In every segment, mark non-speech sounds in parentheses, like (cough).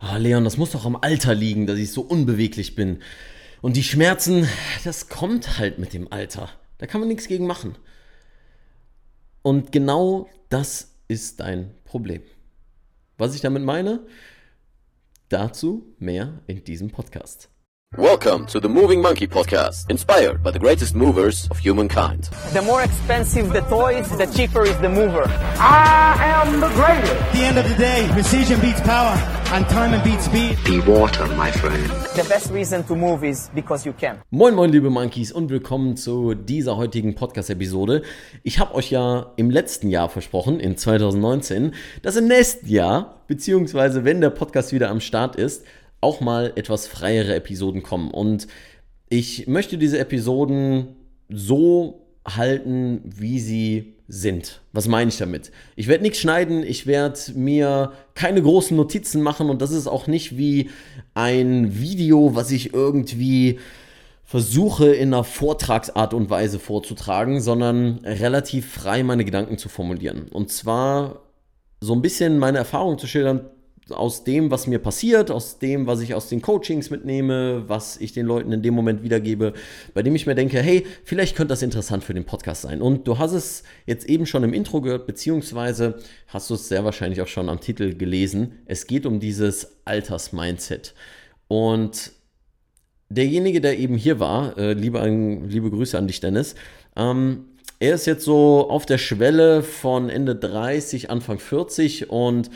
Ah, Leon, das muss doch am Alter liegen, dass ich so unbeweglich bin. Und die Schmerzen, das kommt halt mit dem Alter. Da kann man nichts gegen machen. Und genau das ist dein Problem. Was ich damit meine? Dazu mehr in diesem Podcast. Welcome to the Moving Monkey Podcast, inspired by the greatest movers of humankind. The more expensive the toys, the cheaper is the mover. I am the greatest. At the end of the day, precision beats power, and time beats speed. Be water, my friend. The best reason to move is because you can. Moin, moin, liebe Monkeys und willkommen zu dieser heutigen Podcast-Episode. Ich habe euch ja im letzten Jahr versprochen, in 2019, dass im nächsten Jahr, beziehungsweise wenn der Podcast wieder am Start ist, auch mal etwas freiere Episoden kommen. Und ich möchte diese Episoden so halten, wie sie sind. Was meine ich damit? Ich werde nichts schneiden, ich werde mir keine großen Notizen machen und das ist auch nicht wie ein Video, was ich irgendwie versuche in einer Vortragsart und Weise vorzutragen, sondern relativ frei meine Gedanken zu formulieren. Und zwar so ein bisschen meine Erfahrung zu schildern, aus dem, was mir passiert, aus dem, was ich aus den Coachings mitnehme, was ich den Leuten in dem Moment wiedergebe, bei dem ich mir denke, hey, vielleicht könnte das interessant für den Podcast sein. Und du hast es jetzt eben schon im Intro gehört, beziehungsweise hast du es sehr wahrscheinlich auch schon am Titel gelesen. Es geht um dieses Alters-Mindset. Und derjenige, der eben hier war, äh, liebe, liebe Grüße an dich, Dennis, ähm, er ist jetzt so auf der Schwelle von Ende 30, Anfang 40 und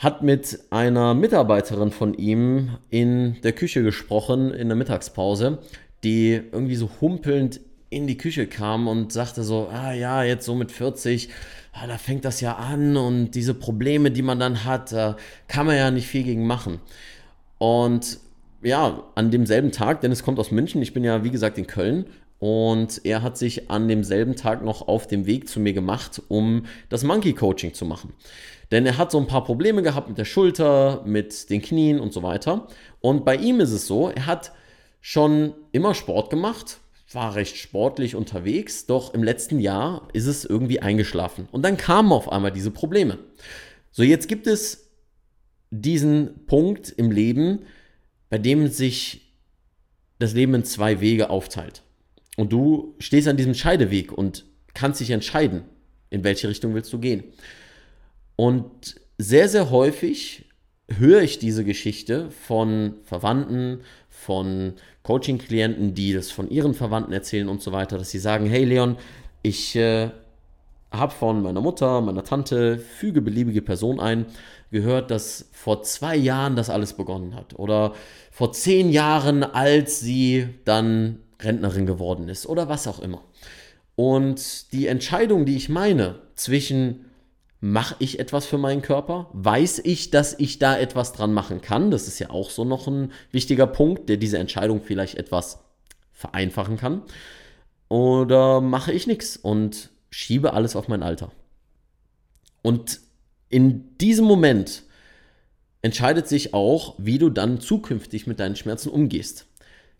hat mit einer Mitarbeiterin von ihm in der Küche gesprochen, in der Mittagspause, die irgendwie so humpelnd in die Küche kam und sagte so, ah ja, jetzt so mit 40, ah, da fängt das ja an und diese Probleme, die man dann hat, da kann man ja nicht viel gegen machen. Und ja, an demselben Tag, denn es kommt aus München, ich bin ja wie gesagt in Köln und er hat sich an demselben Tag noch auf dem Weg zu mir gemacht, um das Monkey Coaching zu machen. Denn er hat so ein paar Probleme gehabt mit der Schulter, mit den Knien und so weiter. Und bei ihm ist es so, er hat schon immer Sport gemacht, war recht sportlich unterwegs, doch im letzten Jahr ist es irgendwie eingeschlafen. Und dann kamen auf einmal diese Probleme. So, jetzt gibt es diesen Punkt im Leben, bei dem sich das Leben in zwei Wege aufteilt. Und du stehst an diesem Scheideweg und kannst dich entscheiden, in welche Richtung willst du gehen. Und sehr, sehr häufig höre ich diese Geschichte von Verwandten, von Coaching-Klienten, die das von ihren Verwandten erzählen und so weiter, dass sie sagen, hey Leon, ich äh, habe von meiner Mutter, meiner Tante, füge beliebige Person ein, gehört, dass vor zwei Jahren das alles begonnen hat. Oder vor zehn Jahren, als sie dann Rentnerin geworden ist. Oder was auch immer. Und die Entscheidung, die ich meine zwischen mache ich etwas für meinen Körper? Weiß ich, dass ich da etwas dran machen kann? Das ist ja auch so noch ein wichtiger Punkt, der diese Entscheidung vielleicht etwas vereinfachen kann. Oder mache ich nichts und schiebe alles auf mein Alter? Und in diesem Moment entscheidet sich auch, wie du dann zukünftig mit deinen Schmerzen umgehst.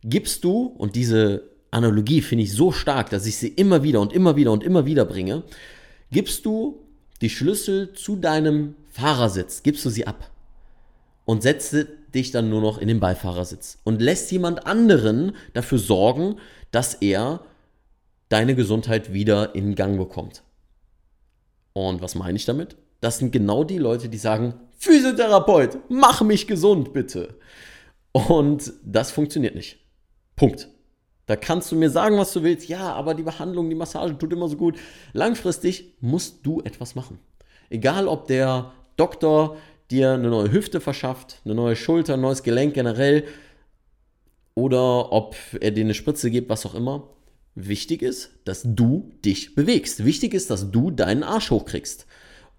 Gibst du, und diese Analogie finde ich so stark, dass ich sie immer wieder und immer wieder und immer wieder bringe, gibst du die Schlüssel zu deinem Fahrersitz, gibst du sie ab und setze dich dann nur noch in den Beifahrersitz und lässt jemand anderen dafür sorgen, dass er deine Gesundheit wieder in Gang bekommt. Und was meine ich damit? Das sind genau die Leute, die sagen, Physiotherapeut, mach mich gesund, bitte. Und das funktioniert nicht. Punkt. Da kannst du mir sagen, was du willst. Ja, aber die Behandlung, die Massage tut immer so gut. Langfristig musst du etwas machen. Egal, ob der Doktor dir eine neue Hüfte verschafft, eine neue Schulter, ein neues Gelenk generell oder ob er dir eine Spritze gibt, was auch immer. Wichtig ist, dass du dich bewegst. Wichtig ist, dass du deinen Arsch hochkriegst.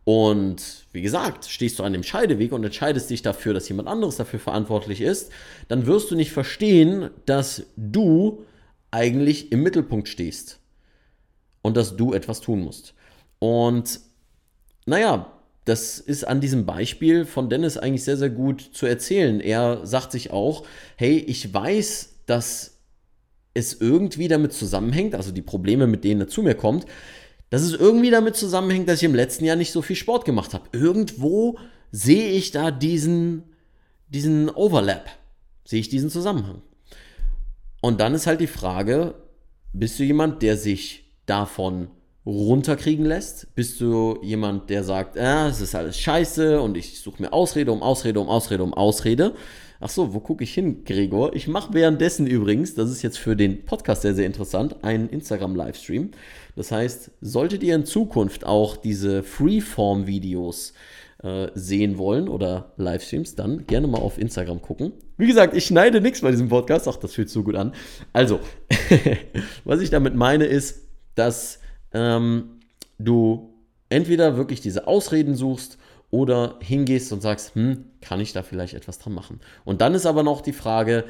Und wie gesagt, stehst du an dem Scheideweg und entscheidest dich dafür, dass jemand anderes dafür verantwortlich ist, dann wirst du nicht verstehen, dass du eigentlich im Mittelpunkt stehst und dass du etwas tun musst. Und naja, das ist an diesem Beispiel von Dennis eigentlich sehr, sehr gut zu erzählen. Er sagt sich auch, hey, ich weiß, dass es irgendwie damit zusammenhängt, also die Probleme, mit denen er zu mir kommt, dass es irgendwie damit zusammenhängt, dass ich im letzten Jahr nicht so viel Sport gemacht habe. Irgendwo sehe ich da diesen, diesen Overlap, sehe ich diesen Zusammenhang. Und dann ist halt die Frage, bist du jemand, der sich davon runterkriegen lässt? Bist du jemand, der sagt, ah, es ist alles scheiße und ich suche mir Ausrede um Ausrede um Ausrede um Ausrede? Ach so, wo gucke ich hin, Gregor? Ich mache währenddessen übrigens, das ist jetzt für den Podcast sehr, sehr interessant, einen Instagram-Livestream. Das heißt, solltet ihr in Zukunft auch diese Freeform-Videos äh, sehen wollen oder Livestreams, dann gerne mal auf Instagram gucken. Wie gesagt, ich schneide nichts bei diesem Podcast. Ach, das fühlt so gut an. Also, (laughs) was ich damit meine ist, dass ähm, du entweder wirklich diese Ausreden suchst oder hingehst und sagst, hm, kann ich da vielleicht etwas dran machen? Und dann ist aber noch die Frage,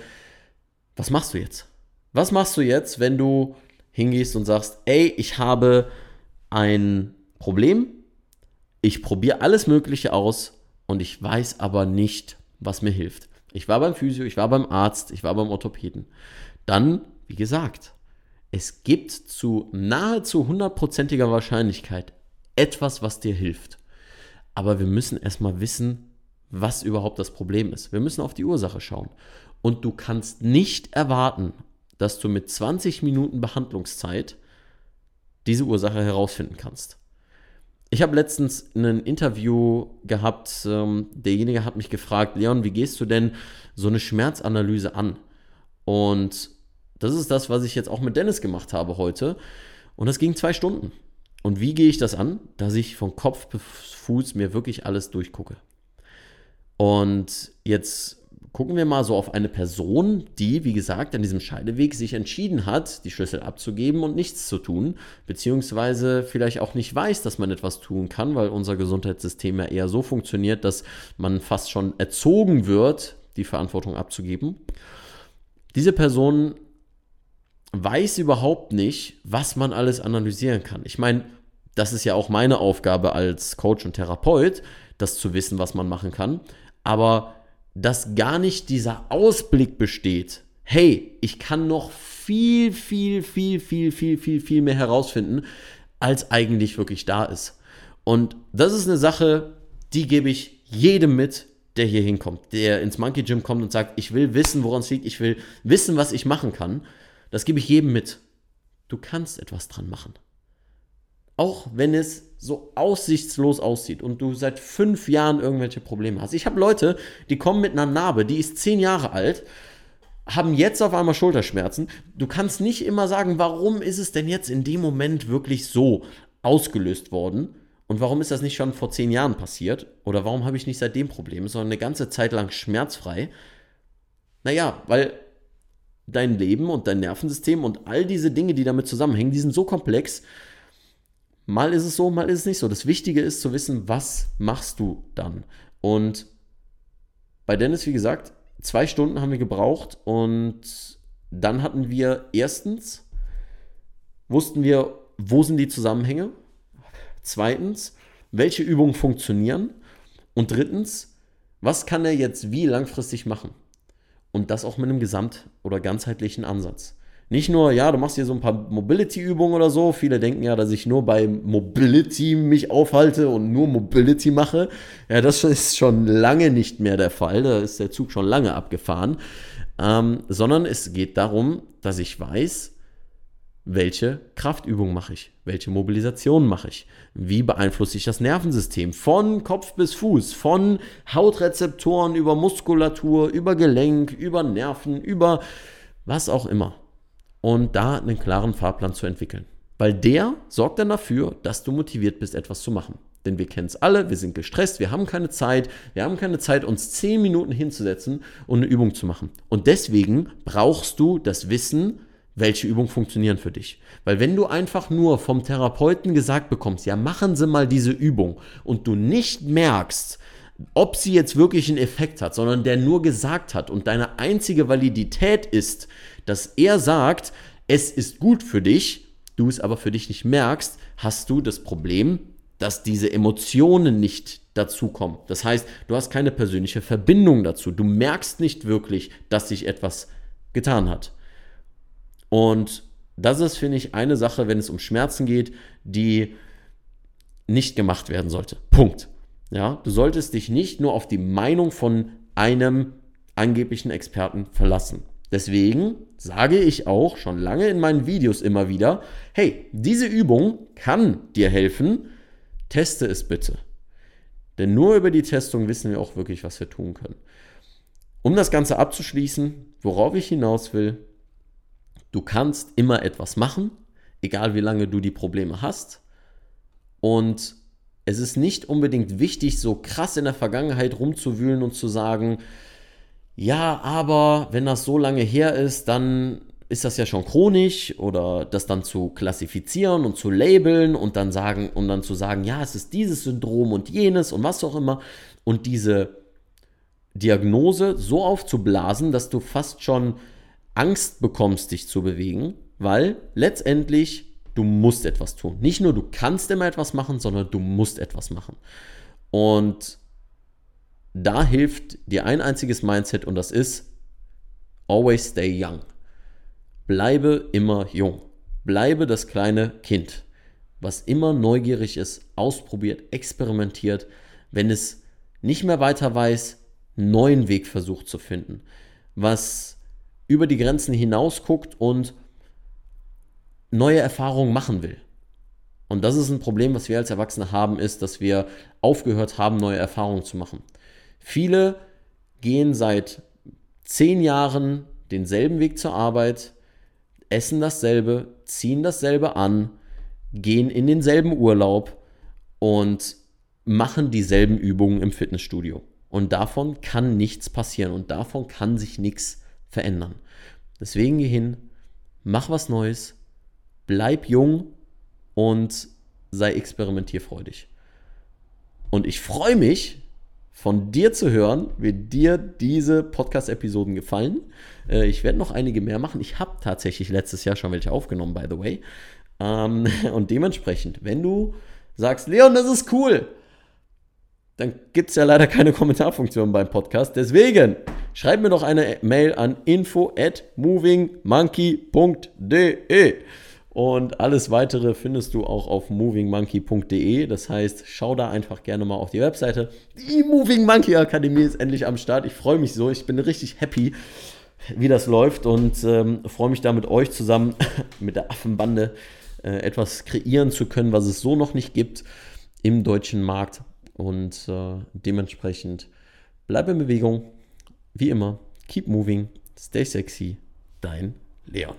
was machst du jetzt? Was machst du jetzt, wenn du hingehst und sagst, ey, ich habe ein Problem, ich probiere alles Mögliche aus und ich weiß aber nicht, was mir hilft. Ich war beim Physio, ich war beim Arzt, ich war beim Orthopäden. Dann, wie gesagt, es gibt zu nahezu hundertprozentiger Wahrscheinlichkeit etwas, was dir hilft. Aber wir müssen erstmal wissen, was überhaupt das Problem ist. Wir müssen auf die Ursache schauen. Und du kannst nicht erwarten, dass du mit 20 Minuten Behandlungszeit diese Ursache herausfinden kannst. Ich habe letztens ein Interview gehabt, ähm, derjenige hat mich gefragt, Leon, wie gehst du denn so eine Schmerzanalyse an? Und das ist das, was ich jetzt auch mit Dennis gemacht habe heute. Und das ging zwei Stunden. Und wie gehe ich das an? Dass ich von Kopf bis Fuß mir wirklich alles durchgucke. Und jetzt gucken wir mal so auf eine Person, die, wie gesagt, an diesem Scheideweg sich entschieden hat, die Schlüssel abzugeben und nichts zu tun, beziehungsweise vielleicht auch nicht weiß, dass man etwas tun kann, weil unser Gesundheitssystem ja eher so funktioniert, dass man fast schon erzogen wird, die Verantwortung abzugeben. Diese Person weiß überhaupt nicht, was man alles analysieren kann. Ich meine, das ist ja auch meine Aufgabe als Coach und Therapeut, das zu wissen, was man machen kann. Aber dass gar nicht dieser Ausblick besteht, hey, ich kann noch viel, viel, viel, viel, viel, viel, viel mehr herausfinden, als eigentlich wirklich da ist. Und das ist eine Sache, die gebe ich jedem mit, der hier hinkommt, der ins Monkey Gym kommt und sagt, ich will wissen, woran es liegt, ich will wissen, was ich machen kann. Das gebe ich jedem mit. Du kannst etwas dran machen. Auch wenn es so aussichtslos aussieht und du seit fünf Jahren irgendwelche Probleme hast. Ich habe Leute, die kommen mit einer Narbe, die ist zehn Jahre alt, haben jetzt auf einmal Schulterschmerzen. Du kannst nicht immer sagen, warum ist es denn jetzt in dem Moment wirklich so ausgelöst worden? Und warum ist das nicht schon vor zehn Jahren passiert? Oder warum habe ich nicht seitdem Probleme, sondern eine ganze Zeit lang schmerzfrei? Naja, weil dein Leben und dein Nervensystem und all diese Dinge, die damit zusammenhängen, die sind so komplex. Mal ist es so, mal ist es nicht so. Das Wichtige ist zu wissen, was machst du dann? Und bei Dennis, wie gesagt, zwei Stunden haben wir gebraucht und dann hatten wir erstens, wussten wir, wo sind die Zusammenhänge? Zweitens, welche Übungen funktionieren? Und drittens, was kann er jetzt wie langfristig machen? Und das auch mit einem gesamt- oder ganzheitlichen Ansatz. Nicht nur, ja, du machst hier so ein paar Mobility-Übungen oder so. Viele denken ja, dass ich nur bei Mobility mich aufhalte und nur Mobility mache. Ja, das ist schon lange nicht mehr der Fall. Da ist der Zug schon lange abgefahren. Ähm, sondern es geht darum, dass ich weiß, welche Kraftübung mache ich, welche Mobilisation mache ich, wie beeinflusse ich das Nervensystem von Kopf bis Fuß, von Hautrezeptoren über Muskulatur, über Gelenk, über Nerven, über was auch immer. Und da einen klaren Fahrplan zu entwickeln. Weil der sorgt dann dafür, dass du motiviert bist, etwas zu machen. Denn wir kennen es alle, wir sind gestresst, wir haben keine Zeit, wir haben keine Zeit, uns zehn Minuten hinzusetzen und eine Übung zu machen. Und deswegen brauchst du das Wissen, welche Übungen funktionieren für dich. Weil wenn du einfach nur vom Therapeuten gesagt bekommst, ja, machen Sie mal diese Übung und du nicht merkst, ob sie jetzt wirklich einen Effekt hat, sondern der nur gesagt hat und deine einzige Validität ist, dass er sagt, es ist gut für dich, du es aber für dich nicht merkst, hast du das Problem, dass diese Emotionen nicht dazukommen. Das heißt, du hast keine persönliche Verbindung dazu. Du merkst nicht wirklich, dass sich etwas getan hat. Und das ist, finde ich, eine Sache, wenn es um Schmerzen geht, die nicht gemacht werden sollte. Punkt. Ja, du solltest dich nicht nur auf die Meinung von einem angeblichen Experten verlassen. Deswegen sage ich auch schon lange in meinen Videos immer wieder, hey, diese Übung kann dir helfen, teste es bitte. Denn nur über die Testung wissen wir auch wirklich, was wir tun können. Um das Ganze abzuschließen, worauf ich hinaus will, du kannst immer etwas machen, egal wie lange du die Probleme hast. Und es ist nicht unbedingt wichtig, so krass in der Vergangenheit rumzuwühlen und zu sagen, ja, aber wenn das so lange her ist, dann ist das ja schon chronisch oder das dann zu klassifizieren und zu labeln und dann sagen und dann zu sagen, ja, es ist dieses Syndrom und jenes und was auch immer und diese Diagnose so aufzublasen, dass du fast schon Angst bekommst, dich zu bewegen, weil letztendlich du musst etwas tun. Nicht nur du kannst immer etwas machen, sondern du musst etwas machen. Und da hilft dir ein einziges Mindset und das ist always stay young. Bleibe immer jung. Bleibe das kleine Kind, was immer neugierig ist, ausprobiert, experimentiert, wenn es nicht mehr weiter weiß, einen neuen Weg versucht zu finden, was über die Grenzen hinaus guckt und neue Erfahrungen machen will. Und das ist ein Problem, was wir als Erwachsene haben, ist, dass wir aufgehört haben, neue Erfahrungen zu machen. Viele gehen seit zehn Jahren denselben Weg zur Arbeit, essen dasselbe, ziehen dasselbe an, gehen in denselben Urlaub und machen dieselben Übungen im Fitnessstudio. Und davon kann nichts passieren und davon kann sich nichts verändern. Deswegen geh hin, mach was Neues, bleib jung und sei experimentierfreudig. Und ich freue mich, von dir zu hören, wie dir diese Podcast-Episoden gefallen. Äh, ich werde noch einige mehr machen. Ich habe tatsächlich letztes Jahr schon welche aufgenommen, by the way. Ähm, (laughs) und dementsprechend, wenn du sagst, Leon, das ist cool, dann gibt es ja leider keine Kommentarfunktion beim Podcast. Deswegen schreib mir doch eine Mail an info at movingmonkey.de. Und alles weitere findest du auch auf movingmonkey.de. Das heißt, schau da einfach gerne mal auf die Webseite. Die Moving Monkey Akademie ist endlich am Start. Ich freue mich so. Ich bin richtig happy, wie das läuft und ähm, freue mich da mit euch zusammen, (laughs) mit der Affenbande, äh, etwas kreieren zu können, was es so noch nicht gibt im deutschen Markt. Und äh, dementsprechend bleib in Bewegung. Wie immer, keep moving, stay sexy. Dein Leon.